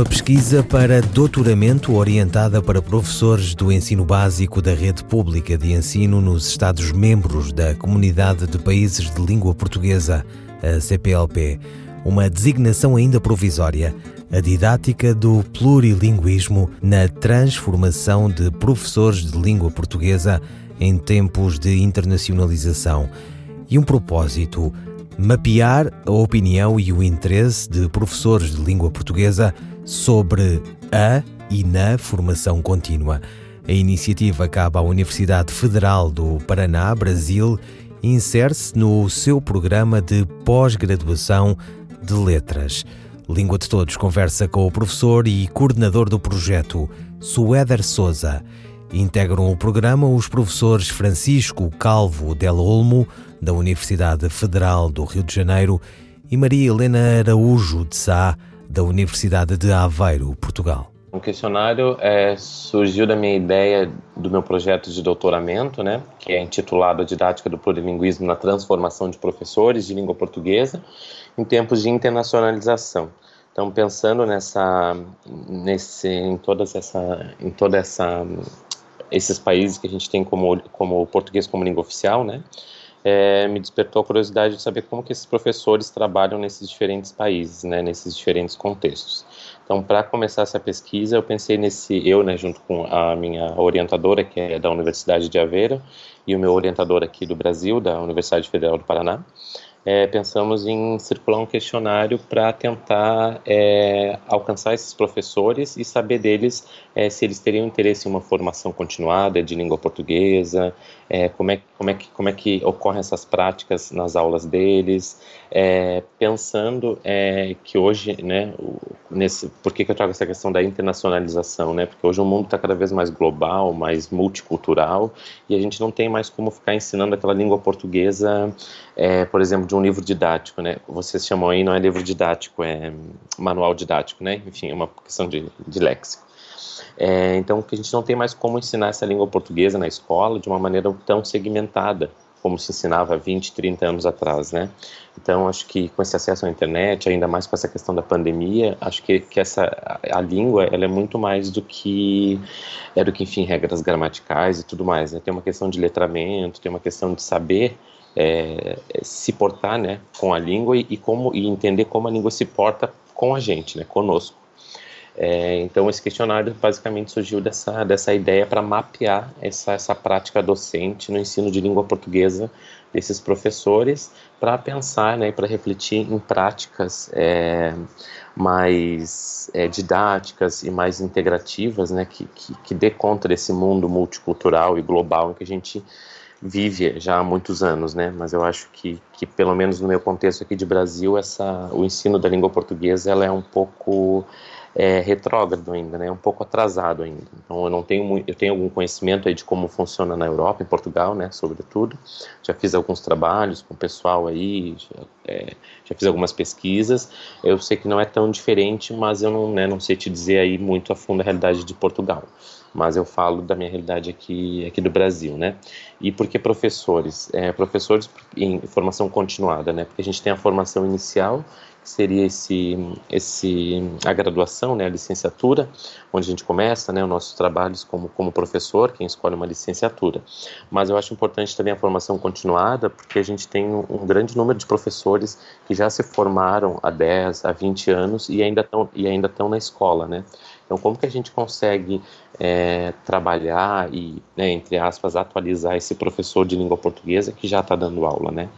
Uma pesquisa para doutoramento orientada para professores do ensino básico da rede pública de ensino nos Estados-membros da Comunidade de Países de Língua Portuguesa, a CPLP. Uma designação ainda provisória, a didática do plurilinguismo na transformação de professores de língua portuguesa em tempos de internacionalização. E um propósito mapear a opinião e o interesse de professores de língua portuguesa sobre a e na formação contínua. A iniciativa cabe à Universidade Federal do Paraná, Brasil, e insere-se no seu programa de pós-graduação de Letras. Língua de Todos conversa com o professor e coordenador do projeto, Suéder Souza. Integram o programa os professores Francisco Calvo Del Olmo, da Universidade Federal do Rio de Janeiro, e Maria Helena Araújo de Sá, da Universidade de Aveiro, Portugal. O questionário é, surgiu da minha ideia do meu projeto de doutoramento, né, que é intitulado A Didática do Plurilinguismo na Transformação de Professores de Língua Portuguesa em Tempos de Internacionalização. Então, pensando nessa, nesse, em todas essa, em toda essa, esses países que a gente tem como como português como língua oficial, né, é, me despertou a curiosidade de saber como que esses professores trabalham nesses diferentes países, né, nesses diferentes contextos. Então, para começar essa pesquisa, eu pensei nesse, eu, né, junto com a minha orientadora, que é da Universidade de Aveiro, e o meu orientador aqui do Brasil, da Universidade Federal do Paraná, é, pensamos em circular um questionário para tentar é, alcançar esses professores e saber deles é, se eles teriam interesse em uma formação continuada de língua portuguesa, é, como, é, como, é que, como é que ocorrem essas práticas nas aulas deles, é, pensando é, que hoje, né, nesse, por que, que eu trago essa questão da internacionalização, né, porque hoje o mundo está cada vez mais global, mais multicultural, e a gente não tem mais como ficar ensinando aquela língua portuguesa, é, por exemplo, de um livro didático, né, vocês chamam aí, não é livro didático, é manual didático, né, enfim, é uma questão de, de léxico. É, então, que a gente não tem mais como ensinar essa língua portuguesa na escola de uma maneira tão segmentada como se ensinava 20, 30 anos atrás, né? Então, acho que com esse acesso à internet, ainda mais com essa questão da pandemia, acho que, que essa, a, língua, ela é muito mais do que, é do que, enfim, regras gramaticais e tudo mais, né? Tem uma questão de letramento, tem uma questão de saber é, se portar, né, com a língua e, e, como, e entender como a língua se porta com a gente, né, conosco. É, então, esse questionário basicamente surgiu dessa, dessa ideia para mapear essa, essa prática docente no ensino de língua portuguesa desses professores, para pensar né, para refletir em práticas é, mais é, didáticas e mais integrativas, né, que, que, que dê conta desse mundo multicultural e global em que a gente vive já há muitos anos, né? Mas eu acho que, que pelo menos no meu contexto aqui de Brasil, essa, o ensino da língua portuguesa ela é um pouco é, retrógrado ainda, né? Um pouco atrasado ainda. Então eu não tenho muito, eu tenho algum conhecimento aí de como funciona na Europa, em Portugal, né? Sobretudo, já fiz alguns trabalhos com o pessoal aí, já, é, já, fiz algumas pesquisas. Eu sei que não é tão diferente, mas eu não, né, não sei te dizer aí muito a fundo a realidade de Portugal. Mas eu falo da minha realidade aqui, aqui do Brasil, né? E por que professores? É, professores em formação continuada, né? Porque a gente tem a formação inicial seria esse, esse a graduação, né, a licenciatura, onde a gente começa, né, os nossos trabalhos como, como professor, quem escolhe uma licenciatura. Mas eu acho importante também a formação continuada, porque a gente tem um, um grande número de professores que já se formaram há 10, há 20 anos e ainda estão e ainda estão na escola, né? Então, como que a gente consegue é, trabalhar e, né, entre aspas, atualizar esse professor de língua portuguesa que já está dando aula, né?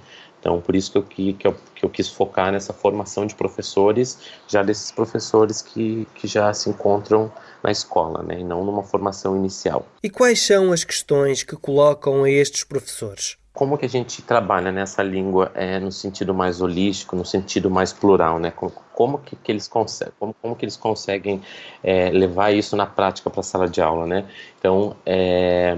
Então, por isso que eu, que, eu, que eu quis focar nessa formação de professores, já desses professores que, que já se encontram na escola, né, e não numa formação inicial. E quais são as questões que colocam a estes professores? Como que a gente trabalha nessa língua é, no sentido mais holístico, no sentido mais plural, né? Como, como que, que, eles conseguem, como, como que eles conseguem é, levar isso na prática para a sala de aula, né? Então, é,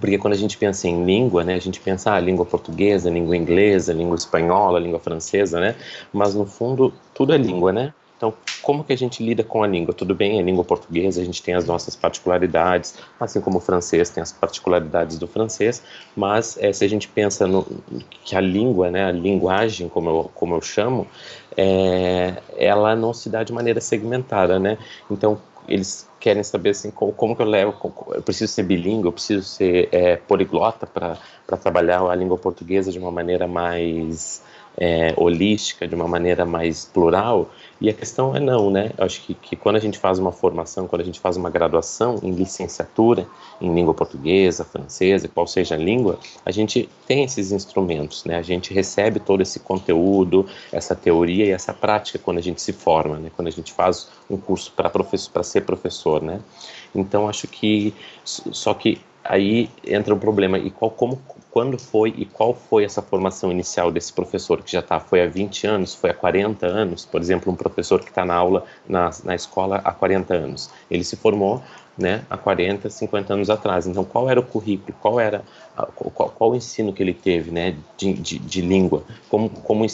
porque quando a gente pensa em língua, né, a gente pensa ah, língua portuguesa, língua inglesa, língua espanhola, língua francesa, né? Mas no fundo tudo é língua, né? Então, como que a gente lida com a língua? Tudo bem, a língua portuguesa, a gente tem as nossas particularidades, assim como o francês tem as particularidades do francês, mas é, se a gente pensa no, que a língua, né, a linguagem, como eu, como eu chamo, é, ela não se dá de maneira segmentada, né? Então, eles querem saber assim como, como que eu levo eu preciso ser bilíngue eu preciso ser é, poliglota para trabalhar a língua portuguesa de uma maneira mais é, holística, de uma maneira mais plural. E a questão é não, né? Eu acho que, que quando a gente faz uma formação, quando a gente faz uma graduação em licenciatura, em língua portuguesa, francesa, qual seja a língua, a gente tem esses instrumentos, né? A gente recebe todo esse conteúdo, essa teoria e essa prática quando a gente se forma, né? Quando a gente faz um curso para professor, para ser professor, né? Então acho que só que aí entra um problema e qual como quando foi e qual foi essa formação inicial desse professor que já está, foi há 20 anos, foi há 40 anos, por exemplo, um professor que está na aula na, na escola há 40 anos, ele se formou né, há 40, 50 anos atrás. Então, qual era o currículo, qual era qual, qual o ensino que ele teve, né, de, de, de língua, como, como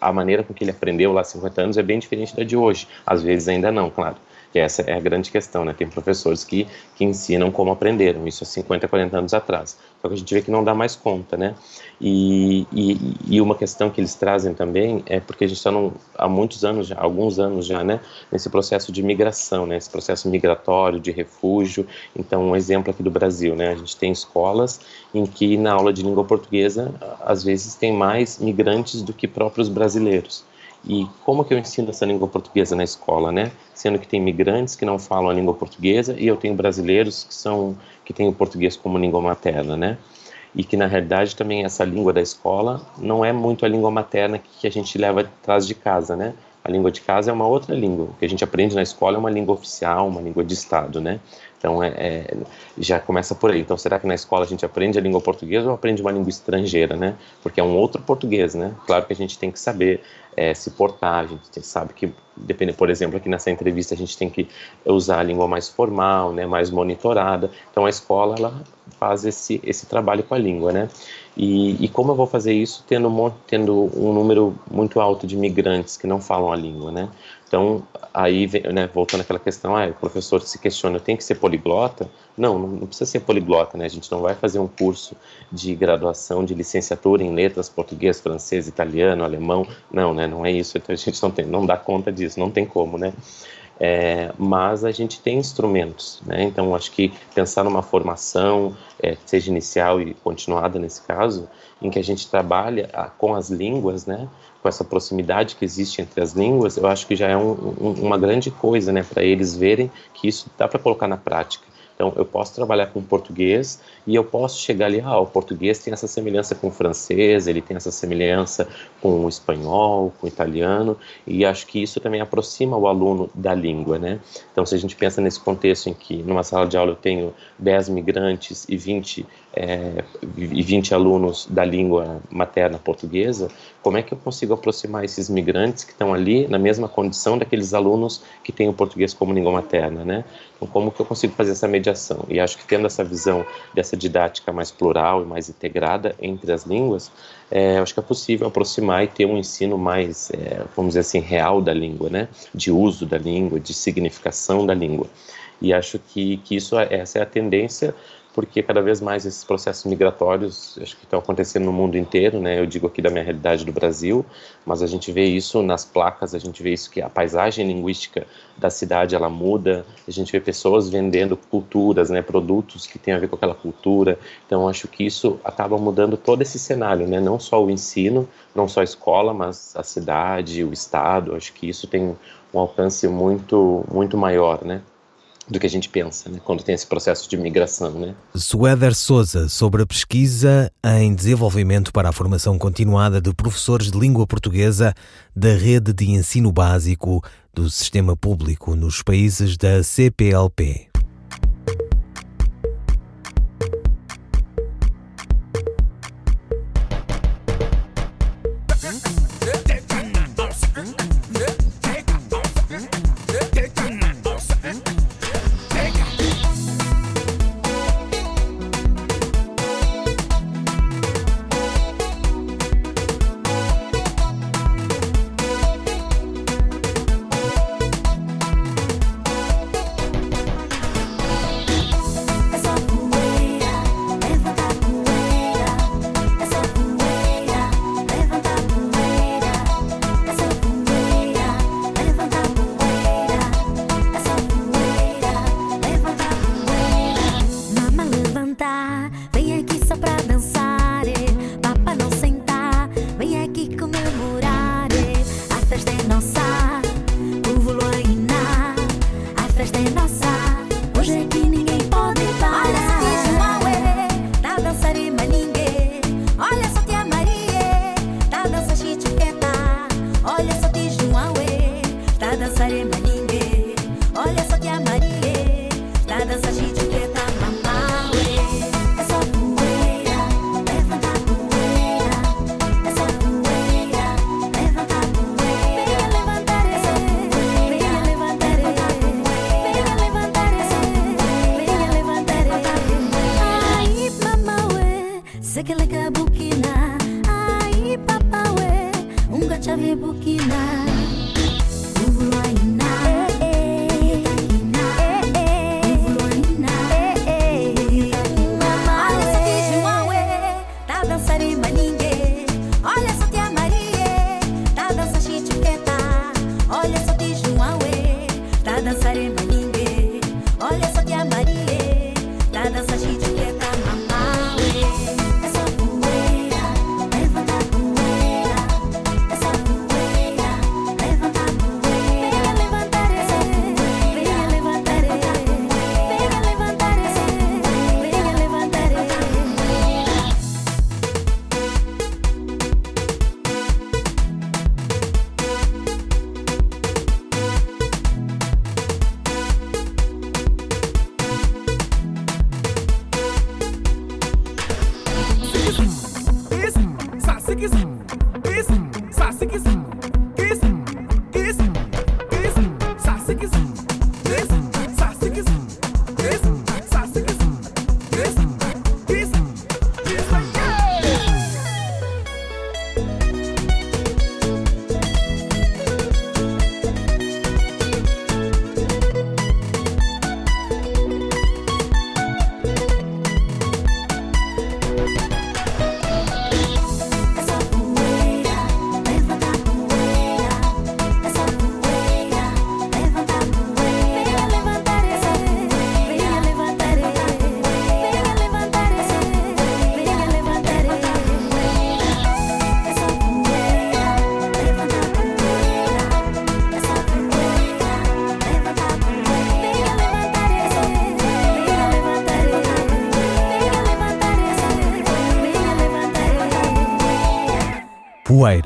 a maneira com que ele aprendeu lá há 50 anos é bem diferente da de hoje. Às vezes ainda não, claro que essa é a grande questão, né? Tem professores que, que ensinam como aprenderam, isso há 50, 40 anos atrás. Só que a gente vê que não dá mais conta, né? E, e, e uma questão que eles trazem também é porque a gente está há muitos anos, já, alguns anos já, né? Nesse processo de migração, né? Esse processo migratório, de refúgio. Então, um exemplo aqui do Brasil, né? A gente tem escolas em que na aula de língua portuguesa, às vezes tem mais migrantes do que próprios brasileiros. E como que eu ensino essa língua portuguesa na escola, né? Sendo que tem imigrantes que não falam a língua portuguesa e eu tenho brasileiros que são que têm o português como língua materna, né? E que na realidade também essa língua da escola não é muito a língua materna que a gente leva atrás de casa, né? A língua de casa é uma outra língua. O que a gente aprende na escola é uma língua oficial, uma língua de Estado, né? Então, é, é, já começa por aí. Então, será que na escola a gente aprende a língua portuguesa ou aprende uma língua estrangeira, né? Porque é um outro português, né? Claro que a gente tem que saber é, se portar, a gente sabe que, depende, por exemplo, aqui nessa entrevista a gente tem que usar a língua mais formal, né? Mais monitorada. Então, a escola, ela faz esse, esse trabalho com a língua, né? E, e como eu vou fazer isso tendo, tendo um número muito alto de migrantes que não falam a língua, né? Então, aí, né, voltando àquela questão, ah, o professor se questiona, tem que ser poliglota? Não, não precisa ser poliglota, né? A gente não vai fazer um curso de graduação, de licenciatura em letras, português, francês, italiano, alemão. Não, né? Não é isso. Então, a gente não tem, não dá conta disso, não tem como, né? É, mas a gente tem instrumentos, né? Então acho que pensar numa formação, é, seja inicial e continuada nesse caso, em que a gente trabalha ah, com as línguas, né? Com essa proximidade que existe entre as línguas, eu acho que já é um, um, uma grande coisa, né? Para eles verem que isso dá para colocar na prática. Então, eu posso trabalhar com português e eu posso chegar ali, ah, o português tem essa semelhança com o francês, ele tem essa semelhança com o espanhol, com o italiano, e acho que isso também aproxima o aluno da língua, né? Então, se a gente pensa nesse contexto em que numa sala de aula eu tenho 10 migrantes e 20 é, e 20 alunos da língua materna portuguesa, como é que eu consigo aproximar esses migrantes que estão ali na mesma condição daqueles alunos que têm o português como língua materna, né? Então, como que eu consigo fazer essa mediação? E acho que tendo essa visão dessa didática mais plural e mais integrada entre as línguas, é, acho que é possível aproximar e ter um ensino mais, é, vamos dizer assim, real da língua, né? De uso da língua, de significação da língua. E acho que, que isso, é, essa é a tendência porque cada vez mais esses processos migratórios acho que estão acontecendo no mundo inteiro, né? Eu digo aqui da minha realidade do Brasil, mas a gente vê isso nas placas, a gente vê isso que a paisagem linguística da cidade ela muda, a gente vê pessoas vendendo culturas, né? Produtos que têm a ver com aquela cultura. Então acho que isso acaba mudando todo esse cenário, né? Não só o ensino, não só a escola, mas a cidade, o estado. Acho que isso tem um alcance muito muito maior, né? Do que a gente pensa, né, quando tem esse processo de migração. Né? Suéder Souza, sobre a pesquisa em desenvolvimento para a formação continuada de professores de língua portuguesa da rede de ensino básico do sistema público nos países da CPLP. 我曾经那么爱你。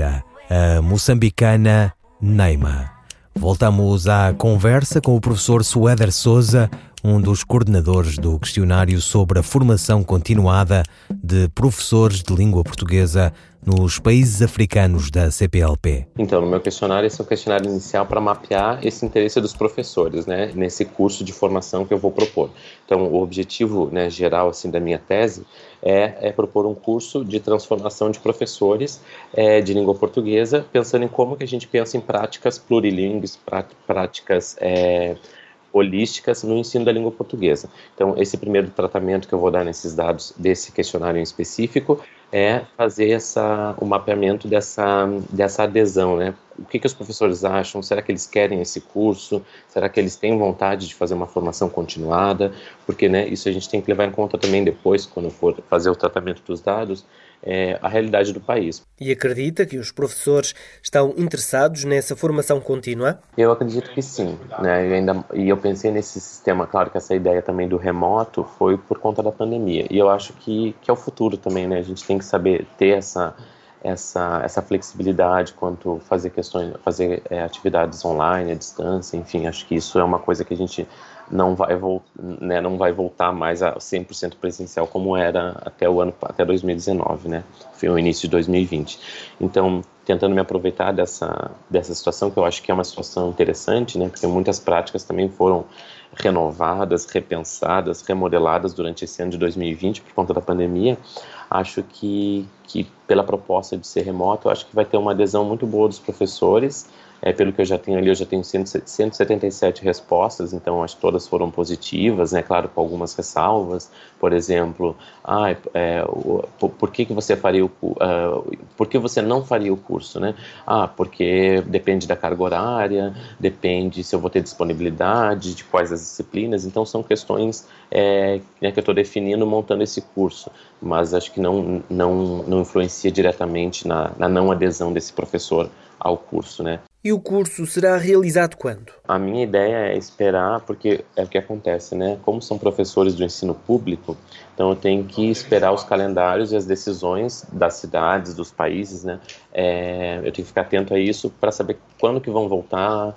A moçambicana Neima. Voltamos à conversa com o professor Suéder Souza, um dos coordenadores do questionário sobre a formação continuada de professores de língua portuguesa nos países africanos da CPLP? Então, no meu questionário, esse é o questionário inicial para mapear esse interesse dos professores, né, nesse curso de formação que eu vou propor. Então, o objetivo né, geral assim da minha tese é, é propor um curso de transformação de professores é, de língua portuguesa, pensando em como que a gente pensa em práticas plurilingues, práticas é, holísticas no ensino da língua portuguesa. Então, esse primeiro tratamento que eu vou dar nesses dados desse questionário em específico é fazer essa, o mapeamento dessa, dessa adesão, né? O que, que os professores acham? Será que eles querem esse curso? Será que eles têm vontade de fazer uma formação continuada? Porque, né, isso a gente tem que levar em conta também depois, quando for fazer o tratamento dos dados, é, a realidade do país. E acredita que os professores estão interessados nessa formação contínua? Eu acredito que sim. Né? E, ainda, e eu pensei nesse sistema, claro que essa ideia também do remoto foi por conta da pandemia. E eu acho que, que é o futuro também, né? A gente tem que saber ter essa essa, essa flexibilidade quanto fazer questões, fazer é, atividades online, à distância, enfim, acho que isso é uma coisa que a gente não vai, né, não vai voltar mais a 100% presencial como era até o ano até 2019, né? Foi o início de 2020. Então, tentando me aproveitar dessa dessa situação que eu acho que é uma situação interessante, né? Porque muitas práticas também foram renovadas, repensadas, remodeladas durante esse ano de 2020 por conta da pandemia acho que, que pela proposta de ser remoto, acho que vai ter uma adesão muito boa dos professores. É, pelo que eu já tenho ali, eu já tenho 177 respostas, então acho que todas foram positivas, né? Claro, com algumas ressalvas. Por exemplo, ah, é, o, por, que, que você faria o uh, por que você não faria o curso, né? Ah, porque depende da carga horária, depende se eu vou ter disponibilidade, de quais as disciplinas. Então são questões é, né, que eu estou definindo montando esse curso, mas acho que não não não influencia diretamente na, na não adesão desse professor ao curso, né? E o curso será realizado quando? A minha ideia é esperar, porque é o que acontece, né? Como são professores do ensino público, então eu tenho que esperar os calendários e as decisões das cidades, dos países, né? É, eu tenho que ficar atento a isso para saber quando que vão voltar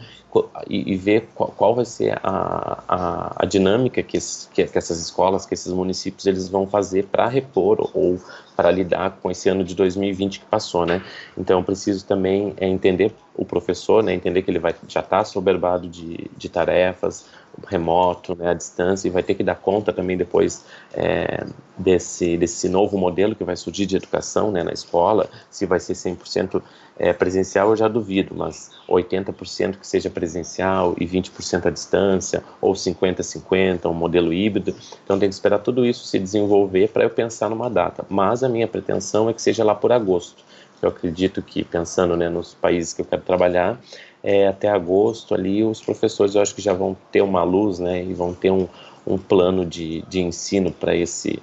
e, e ver qual, qual, vai ser a, a, a dinâmica que, que, que, essas escolas, que esses municípios eles vão fazer para repor ou para lidar com esse ano de 2020 que passou, né? Então preciso também é, entender o professor, né? Entender que ele vai já está soberbado de, de tarefas, remoto, né, à distância, e vai ter que dar conta também depois é, desse, desse novo modelo que vai surgir de educação né, na escola, se vai ser 100% é, presencial eu já duvido, mas 80% que seja presencial e 20% à distância, ou 50-50, um modelo híbrido, então tem que esperar tudo isso se desenvolver para eu pensar numa data, mas a minha pretensão é que seja lá por agosto, eu acredito que, pensando né, nos países que eu quero trabalhar, é, até agosto ali os professores eu acho que já vão ter uma luz né, e vão ter um, um plano de, de ensino para esse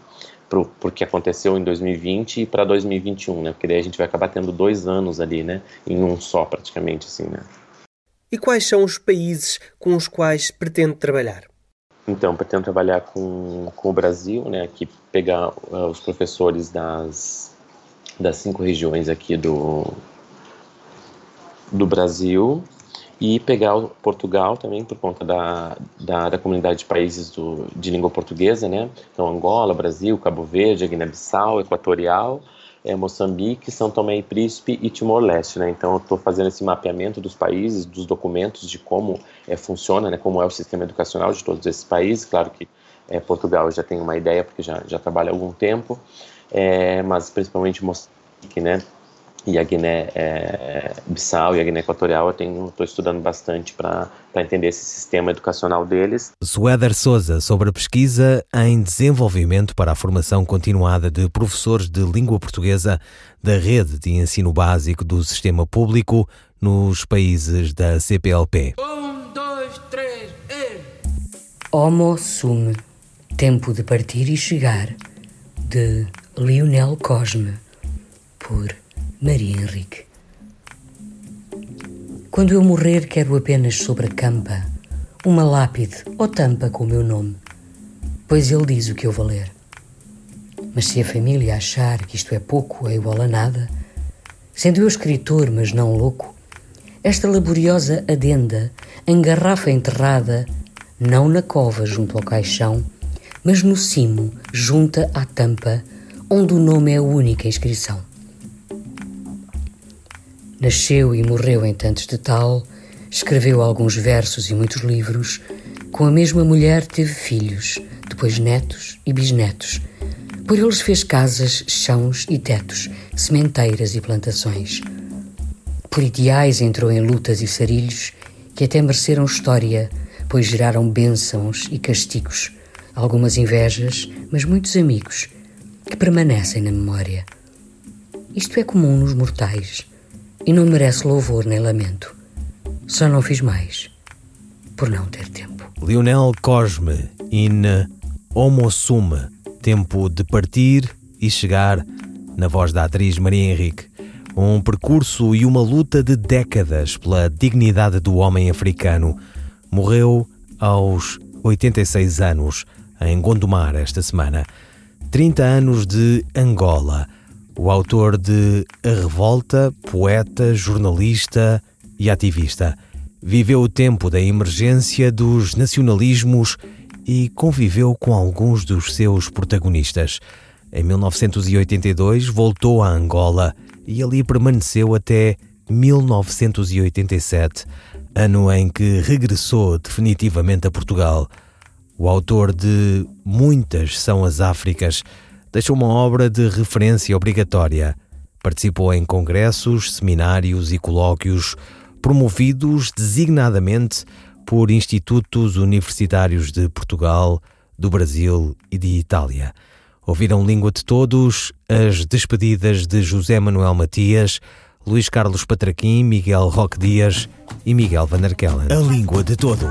pro, porque aconteceu em 2020 e para 2021, né? Porque daí a gente vai acabar tendo dois anos ali, né? Em um só, praticamente, assim, né? E quais são os países com os quais pretende trabalhar? Então, pretendo trabalhar com, com o Brasil, né? Aqui pegar uh, os professores das, das cinco regiões aqui do, do Brasil e pegar o Portugal também por conta da, da, da comunidade de países do, de língua portuguesa, né? Então Angola, Brasil, Cabo Verde, Guiné-Bissau, Equatorial, é, Moçambique, São Tomé e Príncipe e Timor-Leste, né? Então eu estou fazendo esse mapeamento dos países, dos documentos, de como é, funciona, né? Como é o sistema educacional de todos esses países. Claro que é, Portugal já tem uma ideia porque já já trabalha há algum tempo, é, mas principalmente Moçambique, né? E a Guiné-Bissau é, e a Guiné Equatorial eu estou estudando bastante para entender esse sistema educacional deles. Suéder Souza sobre a pesquisa em desenvolvimento para a formação continuada de professores de língua portuguesa da rede de ensino básico do sistema público nos países da CPLP. Um, dois, três, e... Homo Sum, Tempo de Partir e Chegar, de Lionel Cosme, por Maria Henrique. Quando eu morrer, quero apenas sobre a campa uma lápide ou tampa com o meu nome, pois ele diz o que eu valer. Mas se a família achar que isto é pouco ou é igual a nada, sendo eu escritor, mas não louco, esta laboriosa adenda em garrafa enterrada, não na cova junto ao caixão, mas no cimo, junta à tampa, onde o nome é a única inscrição. Nasceu e morreu em tantos de tal, escreveu alguns versos e muitos livros. Com a mesma mulher teve filhos, depois netos e bisnetos. Por eles fez casas, chãos e tetos, sementeiras e plantações. Por ideais entrou em lutas e sarilhos que até mereceram história, pois geraram bênçãos e castigos, algumas invejas, mas muitos amigos que permanecem na memória. Isto é comum nos mortais e não merece louvor nem lamento. Só não fiz mais por não ter tempo. Lionel Cosme in Homo Sum, Tempo de Partir e Chegar, na voz da atriz Maria Henrique. Um percurso e uma luta de décadas pela dignidade do homem africano. Morreu aos 86 anos em Gondomar esta semana. 30 anos de Angola o autor de A Revolta, poeta, jornalista e ativista. Viveu o tempo da emergência dos nacionalismos e conviveu com alguns dos seus protagonistas. Em 1982 voltou a Angola e ali permaneceu até 1987, ano em que regressou definitivamente a Portugal. O autor de Muitas são as Áfricas deixou uma obra de referência obrigatória. Participou em congressos, seminários e colóquios promovidos designadamente por institutos universitários de Portugal, do Brasil e de Itália. Ouviram Língua de Todos as despedidas de José Manuel Matias, Luís Carlos Patraquim, Miguel Roque Dias e Miguel Van der Kellen. A Língua de Todos.